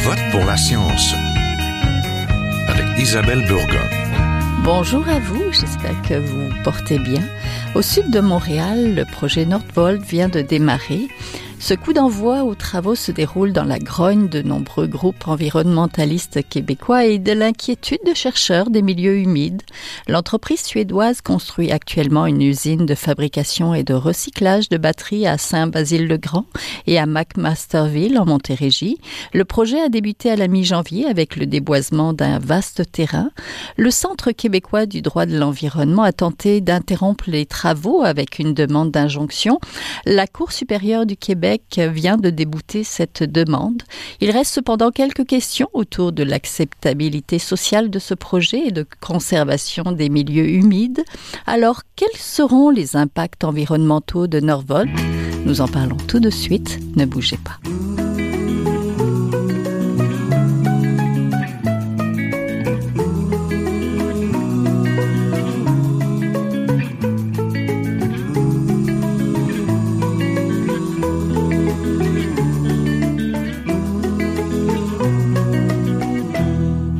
vote pour la science avec Isabelle Burgon. Bonjour à vous, j'espère que vous portez bien. Au sud de Montréal, le projet Nordvolt vient de démarrer. Ce coup d'envoi aux travaux se déroule dans la grogne de nombreux groupes environnementalistes québécois et de l'inquiétude de chercheurs des milieux humides. L'entreprise suédoise construit actuellement une usine de fabrication et de recyclage de batteries à Saint-Basile-le-Grand et à McMasterville en Montérégie. Le projet a débuté à la mi-janvier avec le déboisement d'un vaste terrain. Le Centre québécois du droit de l'environnement a tenté d'interrompre les travaux avec une demande d'injonction. La Cour supérieure du Québec vient de débouter cette demande. Il reste cependant quelques questions autour de l'acceptabilité sociale de ce projet et de conservation des milieux humides. Alors, quels seront les impacts environnementaux de Norvolt Nous en parlons tout de suite. Ne bougez pas.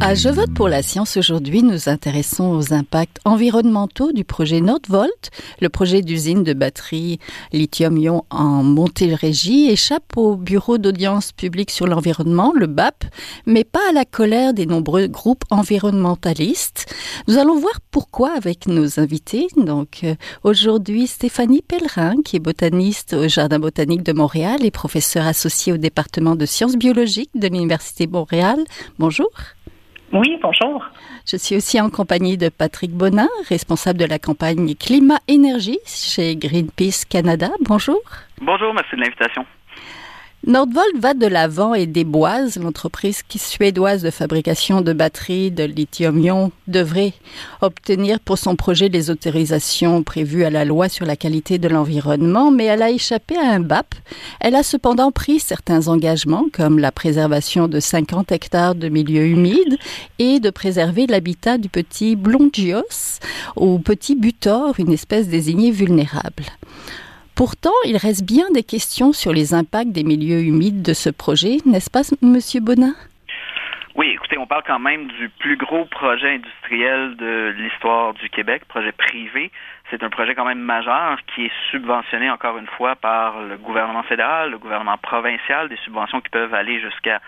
À Je vote pour la science aujourd'hui, nous intéressons aux impacts environnementaux du projet Nordvolt. Le projet d'usine de batterie lithium-ion en Montérégie échappe au bureau d'audience publique sur l'environnement, le BAP, mais pas à la colère des nombreux groupes environnementalistes. Nous allons voir pourquoi avec nos invités. Donc euh, aujourd'hui, Stéphanie Pellerin, qui est botaniste au Jardin botanique de Montréal et professeure associée au département de sciences biologiques de l'Université Montréal. Bonjour. Oui, bonjour. Je suis aussi en compagnie de Patrick Bonin, responsable de la campagne Climat-Énergie chez Greenpeace Canada. Bonjour. Bonjour, merci de l'invitation. Nordvolt va de l'avant et déboise. L'entreprise suédoise de fabrication de batteries de lithium-ion devrait obtenir pour son projet les autorisations prévues à la loi sur la qualité de l'environnement, mais elle a échappé à un BAP. Elle a cependant pris certains engagements, comme la préservation de 50 hectares de milieux humides et de préserver l'habitat du petit blongios ou petit butor, une espèce désignée vulnérable. Pourtant, il reste bien des questions sur les impacts des milieux humides de ce projet, n'est-ce pas, Monsieur Bonin? Oui, écoutez, on parle quand même du plus gros projet industriel de l'histoire du Québec, projet privé. C'est un projet quand même majeur qui est subventionné encore une fois par le gouvernement fédéral, le gouvernement provincial, des subventions qui peuvent aller jusqu'à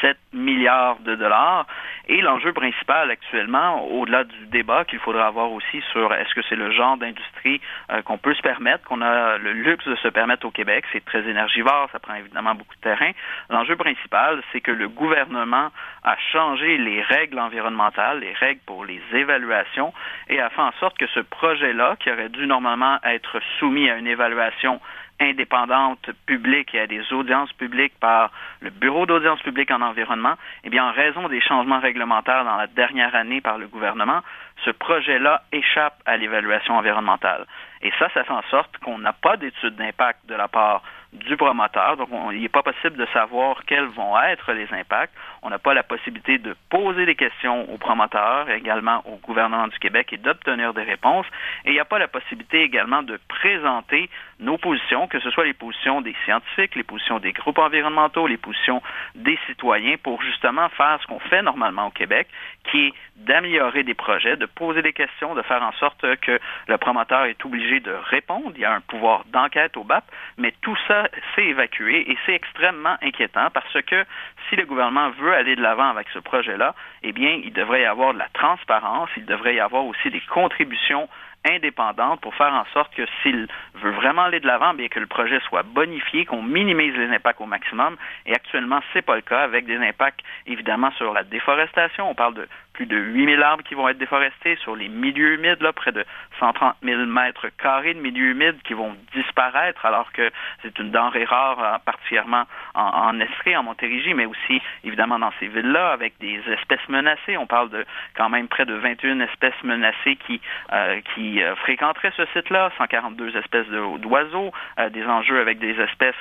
7 milliards de dollars. Et l'enjeu principal actuellement, au-delà du débat qu'il faudra avoir aussi sur est-ce que c'est le genre d'industrie euh, qu'on peut se permettre, qu'on a le luxe de se permettre au Québec, c'est très énergivore, ça prend évidemment beaucoup de terrain. L'enjeu principal, c'est que le gouvernement a changé les règles environnementales, les règles pour les évaluations, et a fait en sorte que ce projet-là, aurait dû normalement être soumis à une évaluation indépendante publique et à des audiences publiques par le Bureau d'audience publique en environnement, eh bien, en raison des changements réglementaires dans la dernière année par le gouvernement, ce projet-là échappe à l'évaluation environnementale. Et ça, ça fait en sorte qu'on n'a pas d'étude d'impact de la part du promoteur. Donc, il n'est pas possible de savoir quels vont être les impacts. On n'a pas la possibilité de poser des questions aux promoteurs, également au gouvernement du Québec et d'obtenir des réponses. Et il n'y a pas la possibilité également de présenter nos positions, que ce soit les positions des scientifiques, les positions des groupes environnementaux, les positions des citoyens, pour justement faire ce qu'on fait normalement au Québec, qui est d'améliorer des projets, de poser des questions, de faire en sorte que le promoteur est obligé de répondre. Il y a un pouvoir d'enquête au BAP, mais tout ça s'est évacué et c'est extrêmement inquiétant parce que si le gouvernement veut aller de l'avant avec ce projet-là, eh bien, il devrait y avoir de la transparence, il devrait y avoir aussi des contributions indépendante pour faire en sorte que s'il veut vraiment aller de l'avant, bien que le projet soit bonifié, qu'on minimise les impacts au maximum. Et actuellement, c'est pas le cas avec des impacts évidemment sur la déforestation. On parle de plus de 8000 arbres qui vont être déforestés sur les milieux humides, là, près de 130 000 mètres carrés de milieux humides qui vont disparaître alors que c'est une denrée rare, euh, particulièrement en, Estrie, en Montérégie, mais aussi évidemment dans ces villes-là avec des espèces menacées. On parle de quand même près de 21 espèces menacées qui, euh, euh, fréquenteraient ce site-là, 142 espèces d'oiseaux, des enjeux avec des espèces,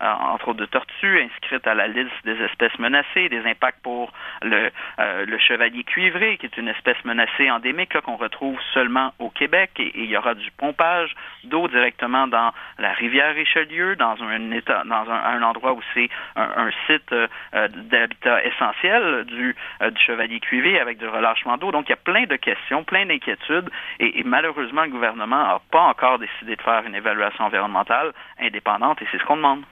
entre autres de tortues, inscrites à la liste des espèces menacées, des impacts pour le, le chevalier cuir qui est une espèce menacée endémique qu'on retrouve seulement au Québec. Et, il y aura du pompage d'eau directement dans la rivière Richelieu, dans un état, dans un, endroit où c'est un, site euh, d'habitat essentiel du, du chevalier cuivé avec du relâchement d'eau. Donc il y a plein de questions, plein d'inquiétudes. Et, malheureusement, le gouvernement n'a pas encore décidé de faire une évaluation environnementale indépendante. Et c'est ce qu'on demande.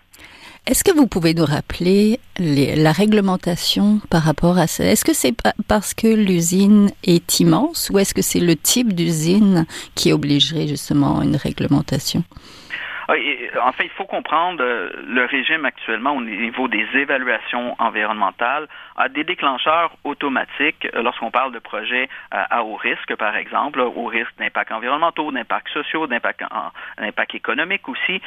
Est-ce que vous pouvez nous rappeler la réglementation par rapport à ça? Est-ce que c'est parce que l'usine est immense ou est-ce que c'est le type d'usine qui obligerait justement une réglementation? En fait, il faut comprendre euh, le régime actuellement au niveau des évaluations environnementales a des déclencheurs automatiques euh, lorsqu'on parle de projets euh, à haut risque, par exemple, au risque d'impact environnementaux, d'impact sociaux, d'impact d'impact économique aussi.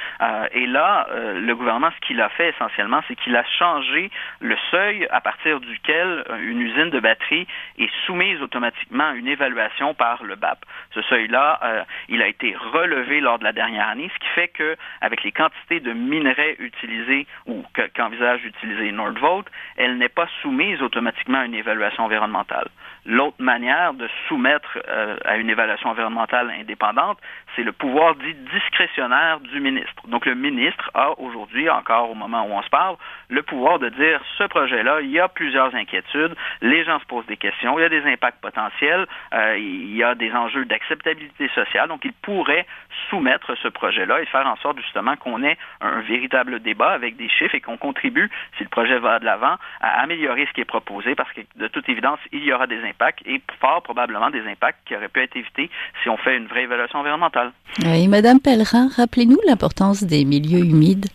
Et là, le gouvernement, ce qu'il a fait essentiellement, c'est qu'il a changé le seuil à partir duquel une usine de batterie est soumise automatiquement à une évaluation par le BAP. Ce seuil-là, il a été relevé lors de la dernière année, ce qui fait que avec les quantités de minerais utilisés ou qu'envisage d'utiliser Nordvolt, elle n'est pas soumise automatiquement à une évaluation environnementale. L'autre manière de soumettre euh, à une évaluation environnementale indépendante, c'est le pouvoir dit discrétionnaire du ministre. Donc le ministre a aujourd'hui, encore au moment où on se parle, le pouvoir de dire ce projet-là, il y a plusieurs inquiétudes, les gens se posent des questions, il y a des impacts potentiels, euh, il y a des enjeux d'acceptabilité sociale, donc il pourrait soumettre ce projet-là et faire en sorte justement qu'on ait un véritable débat avec des chiffres et qu'on contribue, si le projet va de l'avant, à améliorer ce qui est proposé parce que de toute évidence, il y aura des impacts et fort probablement des impacts qui auraient pu être évités si on fait une vraie évaluation environnementale. Oui, Madame Pellerin, rappelez-nous l'importance des milieux humides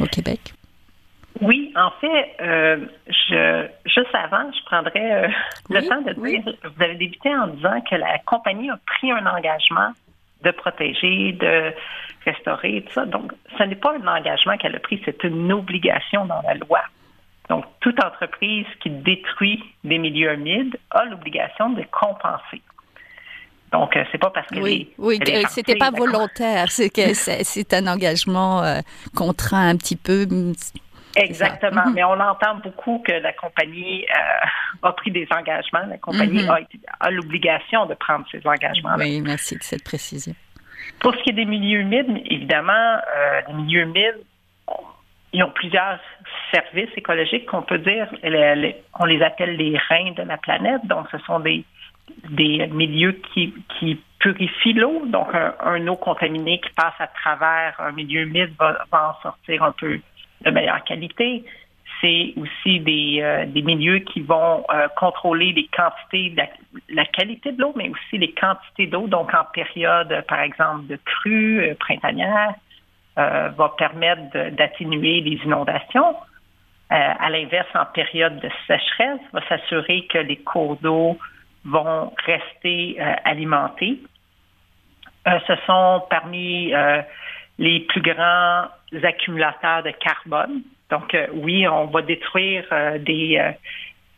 au Québec. Oui, en fait, euh, je, juste avant, je prendrais euh, le temps de dire, vous avez débuté en disant que la compagnie a pris un engagement de protéger, de restaurer, tout ça. Donc, ce n'est pas un engagement qu'elle a pris, c'est une obligation dans la loi. Donc, toute entreprise qui détruit des milieux humides a l'obligation de compenser. Donc, euh, c'est pas parce que oui, oui, c'était pas volontaire, c'est que c'est un engagement euh, contraint un petit peu. Exactement, mhm. mais on entend beaucoup que la compagnie euh, a pris des engagements. La compagnie mhm. a, l'obligation de prendre ces engagements. Oui, merci de cette précision. Pour ce qui est des milieux humides, évidemment, les milieux humides, ils ont plusieurs services écologiques qu'on peut dire. on les appelle les reins de la planète. Donc, ce sont des, des milieux qui, qui purifient l'eau. Donc, un, eau contaminée qui passe à travers un milieu humide va, en sortir un peu de meilleure qualité. C'est aussi des, euh, milieux qui vont euh, contrôler les quantités, la, qualité de l'eau, mais aussi les quantités d'eau. Donc, en période, par exemple, de crue euh, printanière, va permettre d'atténuer les inondations. À l'inverse, en période de sécheresse, va s'assurer que les cours d'eau vont rester alimentés. ce sont parmi les plus grands accumulateurs de carbone. Donc, oui, on va détruire des,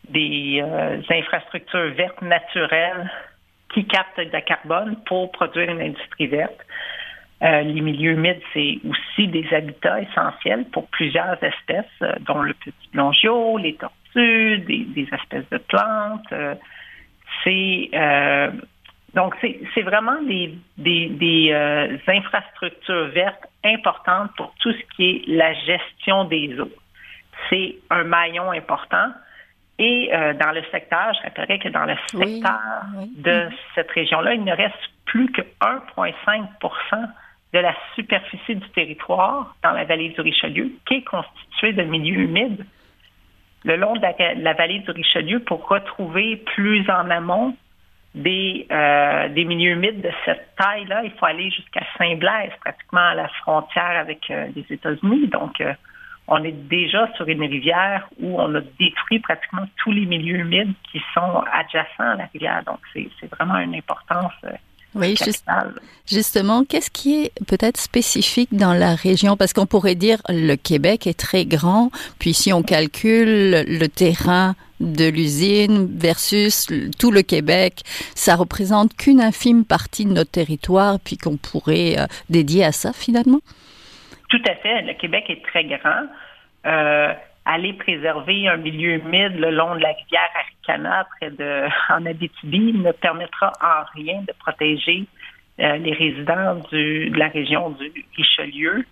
des infrastructures vertes naturelles qui captent de carbone pour produire une industrie verte. Euh, les milieux humides, c'est aussi des habitats essentiels pour plusieurs espèces, euh, dont le petit blongiot, les tortues, des, espèces de plantes. Euh, c'est donc c'est vraiment des, des, infrastructures vertes importantes pour tout ce qui est la gestion des eaux. C'est un maillon important. Et dans le secteur, je rappellerai que dans le secteur de cette région-là, il ne reste plus que 1,5% de la superficie du territoire dans la vallée du Richelieu, qui est constituée de milieux humides. Le long de la, vallée du Richelieu, pour retrouver plus en amont des, euh, des milieux humides de cette taille-là, il faut aller jusqu'à Saint-Blaise, pratiquement à la frontière avec euh, les États-Unis. Donc, euh, on est déjà sur une rivière où on a détruit pratiquement tous les milieux humides qui sont adjacents à la rivière. Donc, c'est vraiment une importance oui, justement, qu'est-ce qui est peut-être spécifique dans la région? Parce qu'on pourrait dire le Québec est très grand, puis si on calcule le terrain de l'usine versus tout le Québec, ça représente qu'une infime partie de notre territoire, puis qu'on pourrait euh, dédier à ça finalement? Tout à fait. Le Québec est très grand. Euh, aller préserver un milieu humide le long de la rivière Aricana, près de en Abitibi, ne permettra en rien de protéger euh, les résidents du, de la région du Richelieu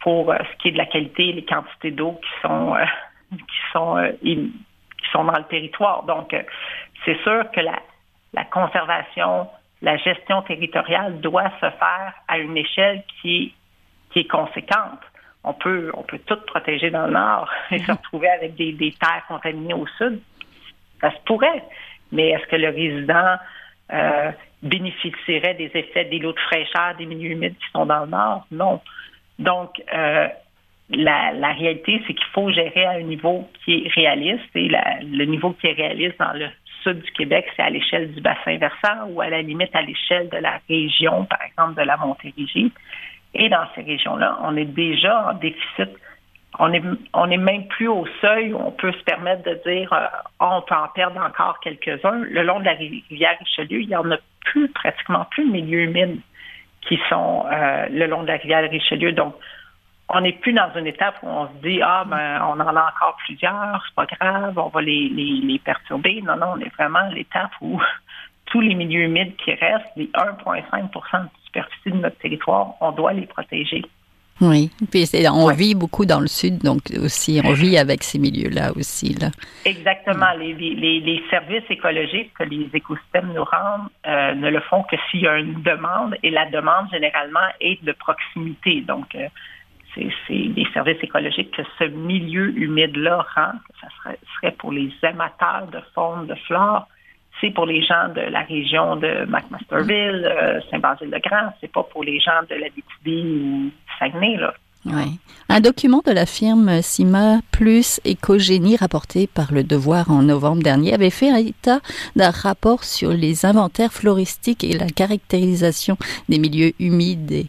pour euh, ce qui est de la qualité et les quantités d'eau qui sont euh, qui sont qui sont dans le territoire. Donc, c'est sûr que la, conservation, la gestion territoriale doit se faire à une échelle qui qui est conséquente on peut, on peut tout protéger dans le nord et se retrouver avec des, terres contaminées au sud. Ça se pourrait. Mais est-ce que le résident euh, bénéficierait des effets des lots de fraîcheur des milieux humides qui sont dans le nord? Non. Donc, euh, la, réalité, c'est qu'il faut gérer à un niveau qui est réaliste. Et le niveau qui est réaliste dans le sud du Québec, c'est à l'échelle du bassin versant ou à la limite à l'échelle de la région, par exemple, de la Montérégie. Et dans ces régions-là, on est déjà en déficit. On est, on est même plus au seuil où on peut se permettre de dire euh, on peut en perdre encore quelques-uns. Le long de la rivière Richelieu, il y en a plus, pratiquement plus de milieux humides qui sont euh, le long de la rivière Richelieu. Donc, on n'est plus dans une étape où on se dit ah ben on en a encore plusieurs, c'est pas grave, on va les, les, perturber. Non, non, on est vraiment à l'étape où tous les milieux humides qui restent, les 1,5% de superficie de notre territoire, on doit les protéger. Oui, puis on vit beaucoup dans le sud, donc aussi on vit avec ces milieux-là aussi. Là. Exactement. Les, les, les, services écologiques que les écosystèmes nous rendent euh, ne le font que s'il y a une demande, et la demande généralement est de proximité. Donc, euh, c'est les services écologiques que ce milieu humide-là rend, ça serait, serait pour les amateurs de faune, de flore, pour les gens de la région de McMasterville, euh, Saint-Basile-de-Grand, c'est pas pour les gens de la BTB ou Saguenay, là. Un document de la firme CIMA plus Écogénie rapporté par Le Devoir en novembre dernier avait fait état d'un rapport sur les inventaires floristiques et la caractérisation des milieux humides et,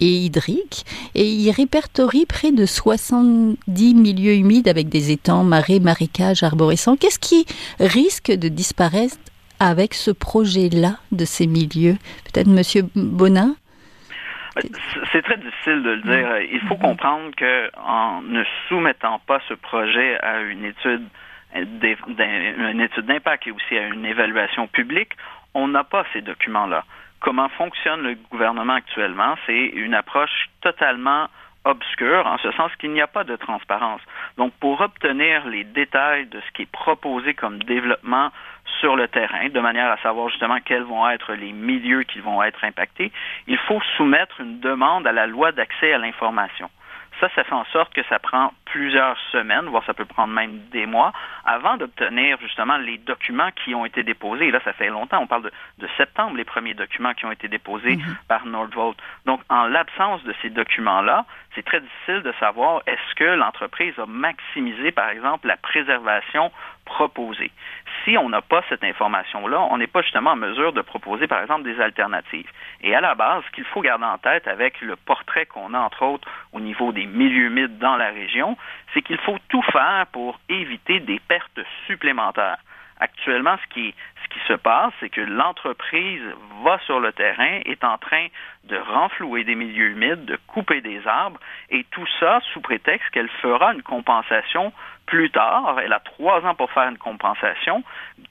et hydrique et il répertorie près de 70 milieux humides avec des étangs, marais, marécages, arborescents. Qu'est-ce qui risque de disparaître avec ce projet-là de ces milieux Peut-être Monsieur Bonin? C'est très difficile de le dire. Il faut comprendre que en ne soumettant pas ce projet à une étude une étude d'impact et aussi à une évaluation publique, on n'a pas ces documents-là comment fonctionne le gouvernement actuellement, c'est une approche totalement obscure, en ce sens qu'il n'y a pas de transparence. Donc, pour obtenir les détails de ce qui est proposé comme développement sur le terrain, de manière à savoir justement quels vont être les milieux qui vont être impactés, il faut soumettre une demande à la loi d'accès à l'information. Ça, ça fait en sorte que ça prend plusieurs semaines, voire ça peut prendre même des mois, avant d'obtenir justement les documents qui ont été déposés. Et là, ça fait longtemps, on parle de, septembre, les premiers documents qui ont été déposés mhm. par Nordvolt. Donc, en l'absence de ces documents-là, c'est très difficile de savoir est-ce que l'entreprise a maximisé, par exemple, la préservation proposée. Si on n'a pas cette information-là, on n'est pas justement en mesure de proposer, par exemple, des alternatives. Et à la base, ce qu'il faut garder en tête avec le portrait qu'on a, entre autres, au niveau des milieux humides dans la région, c'est qu'il faut tout faire pour éviter des pertes supplémentaires. Actuellement, ce qui, ce qui se passe, c'est que l'entreprise va sur le terrain, est en train de renflouer des milieux humides, de couper des arbres, et tout ça sous prétexte qu'elle fera une compensation plus tard. Elle a trois ans pour faire une compensation.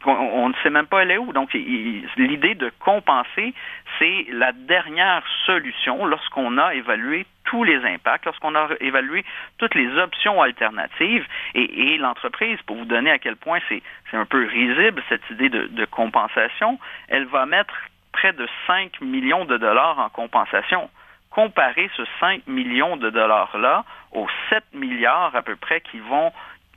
On ne sait même pas elle est où. Donc, l'idée de compenser, c'est la dernière solution lorsqu'on a évalué tous les impacts, lorsqu'on a évalué toutes les options alternatives et, l'entreprise, pour vous donner à quel point c'est un peu risible cette idée de, de compensation, elle va mettre près de 5 millions de dollars en compensation. Comparer ce 5 millions de dollars-là aux 7 milliards à peu près qui vont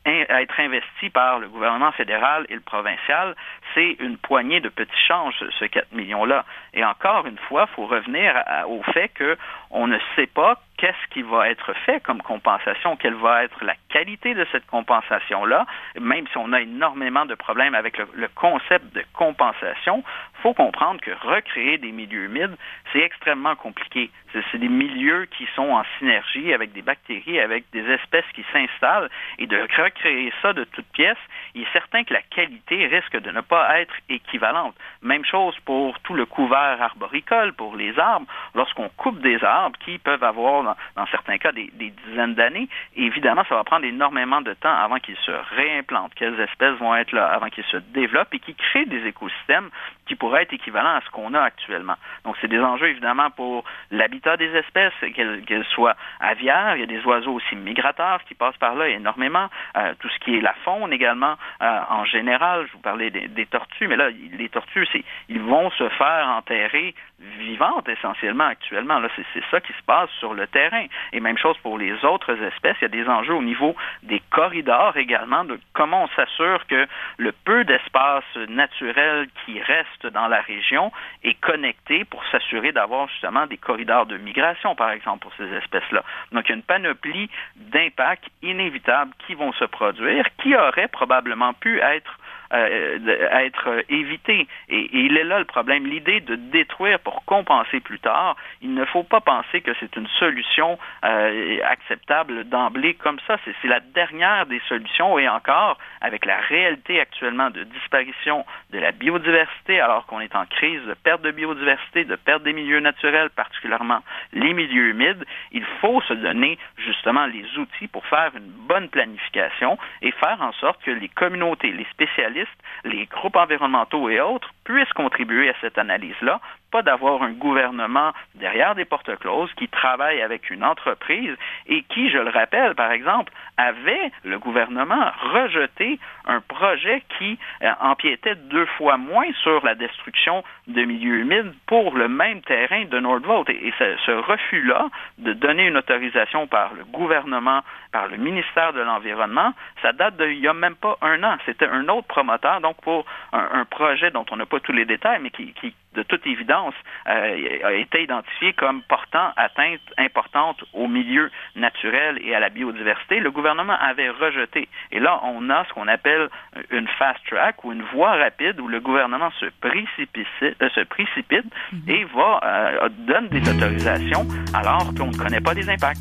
être investis par le gouvernement fédéral et le provincial, c'est une poignée de petits changes, ce 4 millions-là. Et encore une fois, il faut revenir au fait qu'on ne sait pas qu'est-ce qui va être fait comme compensation, quelle va être la qualité de cette compensation-là, même si on a énormément de problèmes avec le, concept de compensation, faut comprendre que recréer des milieux humides, c'est extrêmement compliqué. C'est des milieux qui sont en synergie avec des bactéries, avec des espèces qui s'installent, et de recréer ça de toutes pièces, il est certain que la qualité risque de ne pas être équivalente. Même chose pour tout le couvert arboricole, pour les arbres. Lorsqu'on coupe des arbres qui peuvent avoir dans, certains cas des, des dizaines d'années. évidemment, ça va prendre énormément de temps avant qu'ils se réimplantent, quelles espèces vont être là, avant qu'ils se développent et qu'ils créent des écosystèmes qui pourraient être équivalents à ce qu'on a actuellement. Donc, c'est des enjeux évidemment pour l'habitat des espèces, qu'elles soient aviaires. Il y a des oiseaux aussi migrateurs qui passent par là énormément. Euh, tout ce qui est la faune également euh, en général. Je vous parlais des, des tortues, mais là, les tortues, c'est ils vont se faire enterrer vivantes essentiellement actuellement. C'est ça qui se passe sur le terrain. Et même chose pour les autres espèces. Il y a des enjeux au niveau des corridors également, de comment on s'assure que le peu d'espace naturel qui reste dans la région est connecté pour s'assurer d'avoir justement des corridors de migration, par exemple, pour ces espèces-là. Donc, il y a une panoplie d'impacts inévitables qui vont se produire, qui auraient probablement pu être euh, à être évité. Et, il est là le problème. L'idée de détruire pour compenser plus tard, il ne faut pas penser que c'est une solution euh, acceptable d'emblée comme ça. C'est la dernière des solutions et encore, avec la réalité actuellement de disparition de la biodiversité, alors qu'on est en crise de perte de biodiversité, de perte des milieux naturels, particulièrement les milieux humides, il faut se donner justement les outils pour faire une bonne planification et faire en sorte que les communautés, les spécialistes, les groupes environnementaux et autres puissent contribuer à cette analyse-là pas d'avoir un gouvernement derrière des portes closes qui travaille avec une entreprise et qui, je le rappelle, par exemple, avait le gouvernement rejeté un projet qui euh, empiétait deux fois moins sur la destruction de milieux humides pour le même terrain de Nordvolt. Et, ce, refus-là de donner une autorisation par le gouvernement, par le ministère de l'Environnement, ça date d'il n'y a même pas un an. C'était un autre promoteur, donc pour un, un projet dont on n'a pas tous les détails, mais qui, qui de toute évidence, euh, a été identifié comme portant atteinte importante au milieu naturel et à la biodiversité. Le gouvernement avait rejeté. Et là, on a ce qu'on appelle une fast track ou une voie rapide où le gouvernement se précipite, euh, se précipite mhm. et va euh, donne des autorisations alors qu'on ne connaît pas les impacts.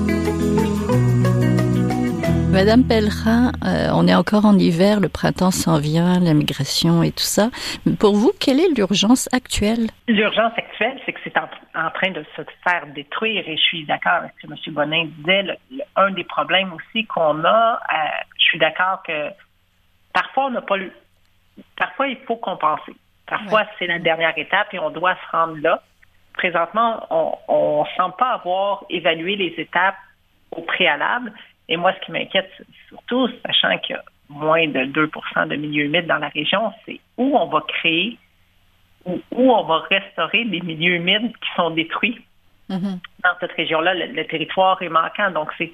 Madame Pellerin, euh, on est encore en hiver, le printemps s'en vient, l'immigration et tout ça. Pour vous, quelle est l'urgence actuelle? L'urgence actuelle, c'est que c'est en, train de se faire détruire et je suis d'accord avec ce que M. Bonin disait. un des problèmes aussi qu'on a, euh, je suis d'accord que parfois on n'a pas lu. Parfois, il faut compenser. Parfois, c'est la dernière étape et on doit se rendre là. Présentement, on ne semble pas avoir évalué les étapes au préalable et moi, ce qui m'inquiète surtout, sachant qu'il y a moins de 2% de milieux humides dans la région, c'est où on va créer, ou où on va restaurer les milieux humides qui sont détruits mm-hmm. dans cette région-là. Le, territoire est manquant. Donc, c'est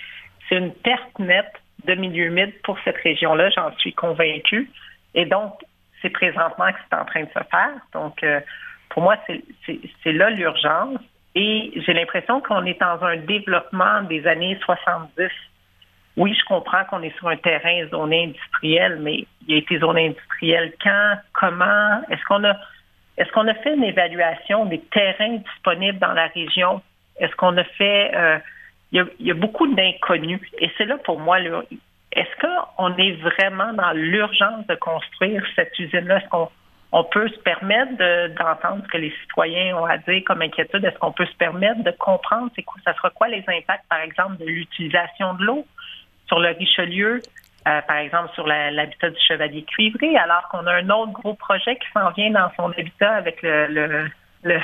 une perte nette de milieux humides pour cette région-là, j'en suis convaincue. Et donc, c'est présentement que c'est en train de se faire. Donc, euh, pour moi, c'est là l'urgence. Et j'ai l'impression qu'on est dans un développement des années 70 oui, je comprends qu'on est sur un terrain zoné industriel, mais il a été zoné industriel quand, comment, est-ce qu'on a est-ce qu'on a fait une évaluation des terrains disponibles dans la région? Est-ce qu'on a fait euh, il, y a, beaucoup d'inconnus. Et c'est là pour moi, est-ce qu'on est vraiment dans l'urgence de construire cette usine-là? Est-ce qu'on on peut se permettre d'entendre ce que les citoyens ont à dire comme inquiétude? Est-ce qu'on peut se permettre de comprendre c'est quoi, ça sera quoi les impacts, par exemple, de l'utilisation de l'eau? Sur le Richelieu, euh, par exemple sur l'habitat du Chevalier Cuivré, alors qu'on a un autre gros projet qui s'en vient dans son habitat avec le, le,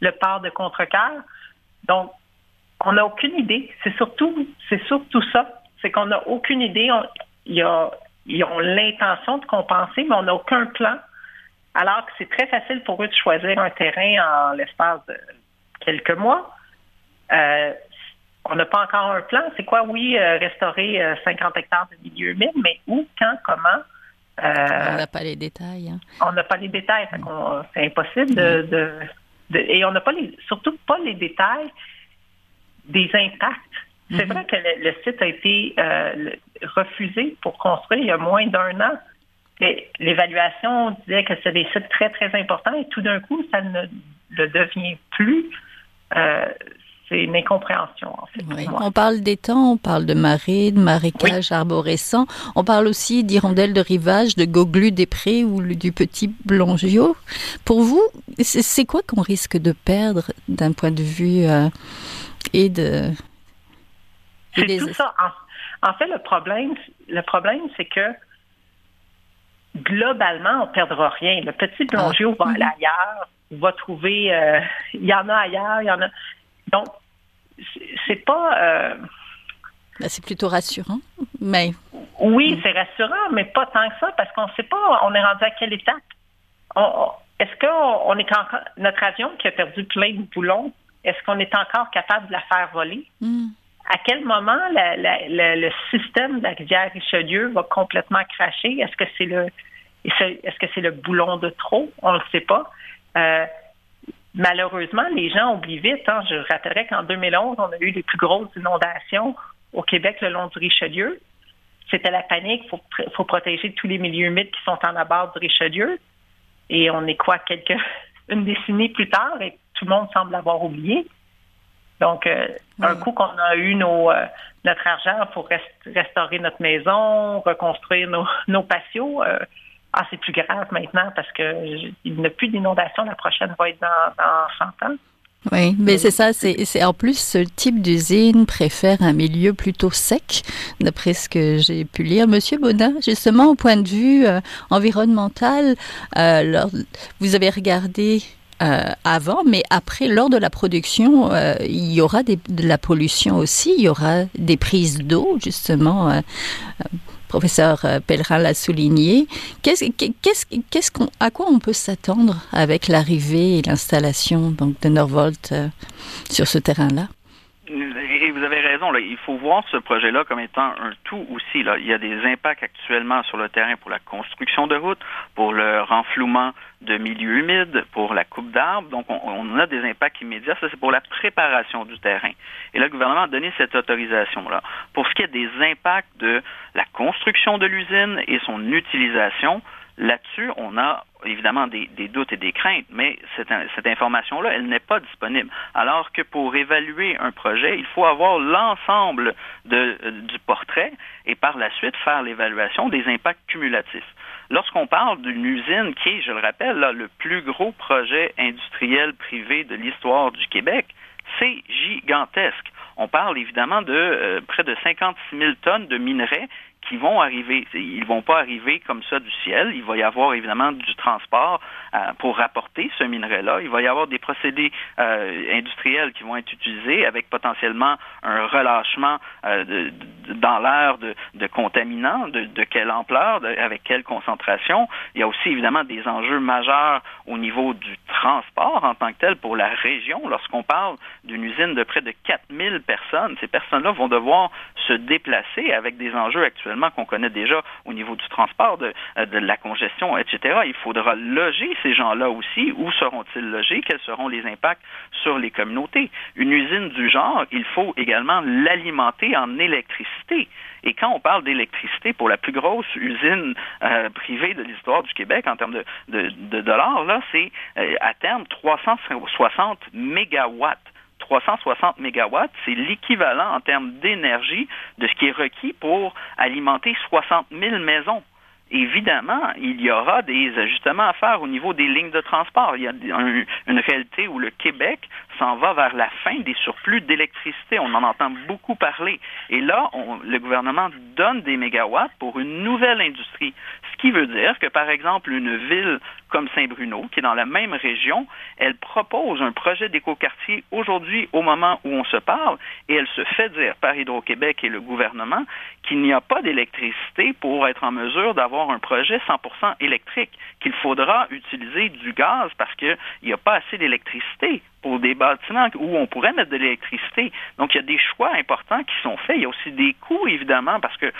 le, port de Contrecoeur. Donc, on n'a aucune idée. C'est surtout, c'est surtout ça. C'est qu'on n'a aucune idée. il y a, ils ont l'intention de compenser, mais on n'a aucun plan. Alors que c'est très facile pour eux de choisir un terrain en l'espace de quelques mois. Euh, on n'a pas encore un plan. C'est quoi, oui, euh, restaurer 50 euh, hectares de milieu humide, mais où, quand, comment? Euh, on n'a pas les détails. Hein. On n'a pas les détails. C'est impossible de, Et on n'a pas les, surtout pas les détails des impacts. C'est mm-hmm. vrai que le, site a été refusé pour construire il y a moins d'un an. L'évaluation disait que c'est des sites très, très importants et tout d'un coup, ça ne le devient plus c'est une incompréhension, en fait. On parle d'étangs, on parle de marées, de marécages arborescents. On parle aussi d'hirondelles de rivage, de goglus des prés ou du petit blongiot. Pour vous, c'est quoi qu'on risque de perdre d'un point de vue euh, et de... C'est tout ça. En, fait, le problème, le problème, c'est que globalement, on ne perdra rien. Le petit blongiot va aller ailleurs, va trouver... Euh, il y en a ailleurs, il y en a... Donc, c'est pas. Euh, ben, c'est plutôt rassurant, mais. Oui, c'est rassurant, mais pas tant que ça, parce qu'on ne sait pas, on est rendu à quelle étape? est-ce qu'on est encore. Notre avion qui a perdu plein de boulons, est-ce qu'on est encore capable de la faire voler? Hmm. À quel moment le système de la rivière Richelieu va complètement cracher? Est-ce que c'est le est-ce que c'est le boulon de trop? On ne le sait pas. Euh, malheureusement, les gens oublient vite. Hein. Je rappellerai qu'en 2011, on a eu les plus grosses inondations au Québec le long du Richelieu. C'était la panique. Il faut, protéger tous les milieux humides qui sont en abat du Richelieu. Et on est quoi, quelques, une décennie plus tard, et tout le monde semble l'avoir oublié. Donc, euh, un coup qu'on a eu nos, euh, notre argent pour restaurer notre maison, reconstruire nos, nos patios, euh, ah, c'est plus grave maintenant parce qu'il n'y a plus d'inondation. La prochaine va être dans, dans 100 ans. Oui, mais c'est ça. C'est en plus ce type d'usine préfère un milieu plutôt sec, d'après ce que j'ai pu lire. Monsieur Baudin, justement au point de vue euh, environnemental, euh, vous avez regardé euh, avant, mais après, lors de la production, il y aura de la pollution aussi. Il y aura des prises d'eau, justement professeur euh, Pellerin l'a souligné. Qu'est-ce, à quoi on peut s'attendre avec l'arrivée et l'installation de Norvolt euh, sur ce terrain-là? Et vous avez raison, il faut voir ce projet-là comme étant un tout aussi. Il y a des impacts actuellement sur le terrain pour la construction de routes, pour le renflouement de milieux humides, pour la coupe d'arbres. Donc, on, a des impacts immédiats. Ça, c'est pour la préparation du terrain. Et là, le gouvernement a donné cette autorisation-là. Pour ce qui est des impacts de la construction de l'usine et son utilisation, Là-dessus, on a évidemment des, doutes et des craintes, mais cette, cette information-là, elle n'est pas disponible. Alors que pour évaluer un projet, il faut avoir l'ensemble du portrait et par la suite faire l'évaluation des impacts cumulatifs. Lorsqu'on parle d'une usine qui est, je le rappelle, le plus gros projet industriel privé de l'histoire du Québec, c'est gigantesque. On parle évidemment de euh, près de 56 000 tonnes de minerais qui vont arriver. Ils vont pas arriver comme ça du ciel. Il va y avoir évidemment du transport euh, pour rapporter ce minerai-là. Il va y avoir des procédés euh, industriels qui vont être utilisés avec potentiellement un relâchement euh, dans l'air de, contaminants. De, quelle ampleur, avec quelle concentration. Il y a aussi évidemment des enjeux majeurs au niveau du transport en tant que tel pour la région. Lorsqu'on parle d'une usine de près de 4000 personnes, ces personnes-là vont devoir se déplacer avec des enjeux actuels qu'on connaît déjà au niveau du transport, de, euh, la congestion, etc. Il faudra loger ces gens-là aussi. Où seront-ils logés? Quels seront les impacts sur les communautés? Une usine du genre, il faut également l'alimenter en électricité. Et quand on parle d'électricité pour la plus grosse usine euh, privée de l'histoire du Québec en termes de, de, dollars, là, c'est euh, à terme 360 mégawatts. 360 mégawatts, c'est l'équivalent en termes d'énergie de ce qui est requis pour alimenter 60 000 maisons évidemment, il y aura des ajustements à faire au niveau des lignes de transport. Il y a une réalité où le Québec s'en va vers la fin des surplus d'électricité. On en entend beaucoup parler. Et là, le gouvernement donne des mégawatts pour une nouvelle industrie. Ce qui veut dire que, par exemple, une ville comme Saint-Bruno, qui est dans la même région, elle propose un projet d'écoquartier aujourd'hui au moment où on se parle, et elle se fait dire par Hydro-Québec et le gouvernement qu'il n'y a pas d'électricité pour être en mesure d'avoir un projet 100% électrique, qu'il faudra utiliser du gaz parce qu'il n'y a pas assez d'électricité pour des bâtiments où on pourrait mettre de l'électricité. Donc, il y a des choix importants qui sont faits. Il y a aussi des coûts, évidemment, parce que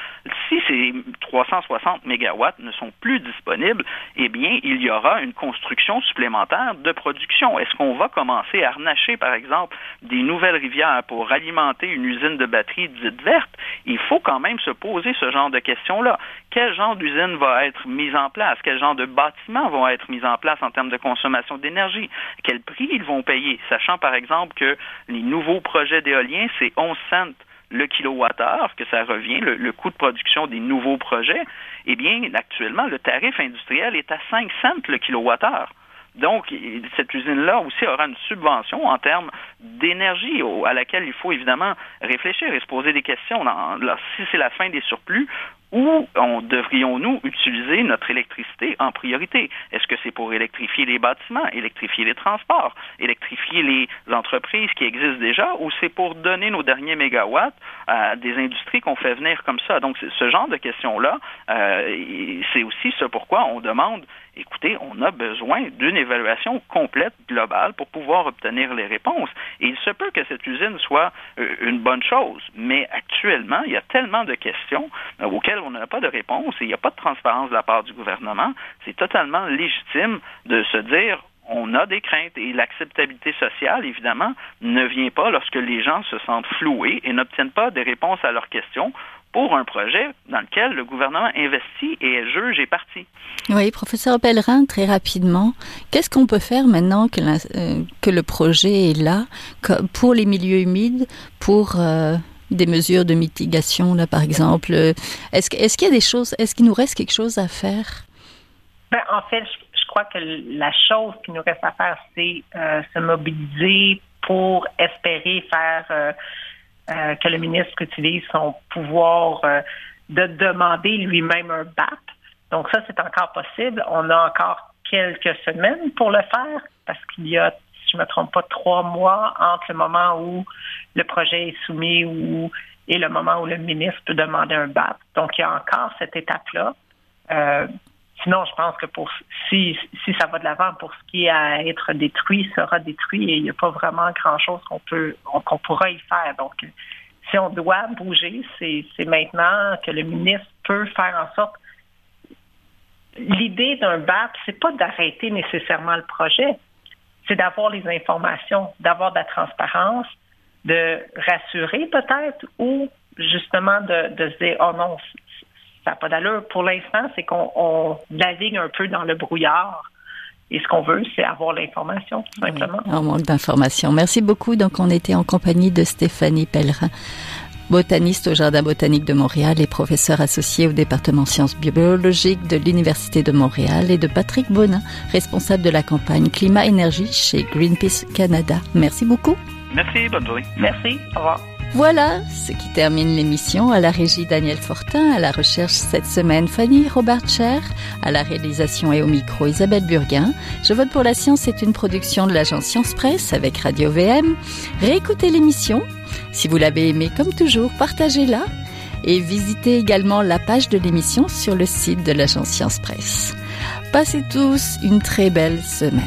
si ces 360 mégawatts ne sont plus disponibles, eh bien, il y aura une construction supplémentaire de production. Est-ce qu'on va commencer à renacher, par exemple, des nouvelles rivières pour alimenter une usine de batterie dite verte? Il faut quand même se poser ce genre de questions-là. Quel genre d'usine va être mise en place, quel genre de bâtiments vont être mis en place en termes de consommation d'énergie, quel prix ils vont payer, sachant par exemple que les nouveaux projets d'éolien, c'est 11 cents le kilowattheure que ça revient, le, coût de production des nouveaux projets, eh bien, actuellement, le tarif industriel est à 5 cents le kilowattheure. Donc, cette usine-là aussi aura une subvention en termes d'énergie à laquelle il faut évidemment réfléchir et se poser des questions. si c'est la fin des surplus, où devrions-nous utiliser notre électricité en priorité? Est-ce que c'est pour électrifier les bâtiments, électrifier les transports, électrifier les entreprises qui existent déjà, ou c'est pour donner nos derniers mégawatts à des industries qu'on fait venir comme ça? Donc, ce genre de questions-là, euh, c'est aussi ce pourquoi on demande écoutez, on a besoin d'une évaluation complète, globale, pour pouvoir obtenir les réponses. Et il se peut que cette usine soit euh, une bonne chose, mais actuellement, il y a tellement de questions euh, auxquelles on n'a pas de réponse et il n'y a pas de transparence de la part du gouvernement. C'est totalement légitime de se dire on a des craintes et l'acceptabilité sociale, évidemment, ne vient pas lorsque les gens se sentent floués et n'obtiennent pas des réponses à leurs questions pour un projet dans lequel le gouvernement investit et est juge et parti. Oui, professeur Pellerin, très rapidement, qu'est-ce qu'on peut faire maintenant que, euh, que le projet est là pour les milieux humides, pour euh, des mesures de mitigation, là, par exemple? Est-ce est qu'il y a des choses, est-ce qu'il nous reste quelque chose à faire? Ben, en fait, je, crois que la chose qui nous reste à faire, c'est euh, se mobiliser pour espérer faire euh, que le ministre utilise son pouvoir euh, de demander lui-même un BAP. Donc ça, c'est encore possible. On a encore quelques semaines pour le faire parce qu'il y a, si je ne me trompe pas, trois mois entre le moment où le projet est soumis ou, et le moment où le ministre peut demander un BAP. Donc il y a encore cette étape-là. Euh, Sinon, je pense que pour si, si ça va de l'avant pour ce qui est à être détruit, sera détruit et il n'y a pas vraiment grand-chose qu'on peut qu'on pourra y faire. Donc, si on doit bouger, c'est maintenant que le ministre peut faire en sorte. L'idée d'un BAP, c'est pas d'arrêter nécessairement le projet, c'est d'avoir les informations, d'avoir de la transparence, de rassurer peut-être ou justement de, de se dire oh non, ça n'a pas d'allure. Pour l'instant, c'est qu'on navigue un peu dans le brouillard. Et ce qu'on veut, c'est avoir l'information, tout simplement. Oui, on manque d'informations. Merci beaucoup. Donc, on était en compagnie de Stéphanie Pellerin, botaniste au Jardin botanique de Montréal et professeur associé au département sciences biologiques de l'Université de Montréal et de Patrick Bonin, responsable de la campagne Climat-Énergie chez Greenpeace Canada. Merci beaucoup. Merci, bonne journée. Merci, au revoir. Voilà ce qui termine l'émission. À la régie Daniel Fortin, à la recherche cette semaine Fanny Robert Cher, à la réalisation et au micro Isabelle Burguin. Je vote pour la science est une production de l'agence Science Presse avec Radio VM. Réécoutez l'émission. Si vous l'avez aimée, comme toujours, partagez-la et visitez également la page de l'émission sur le site de l'agence Science Presse. Passez tous une très belle semaine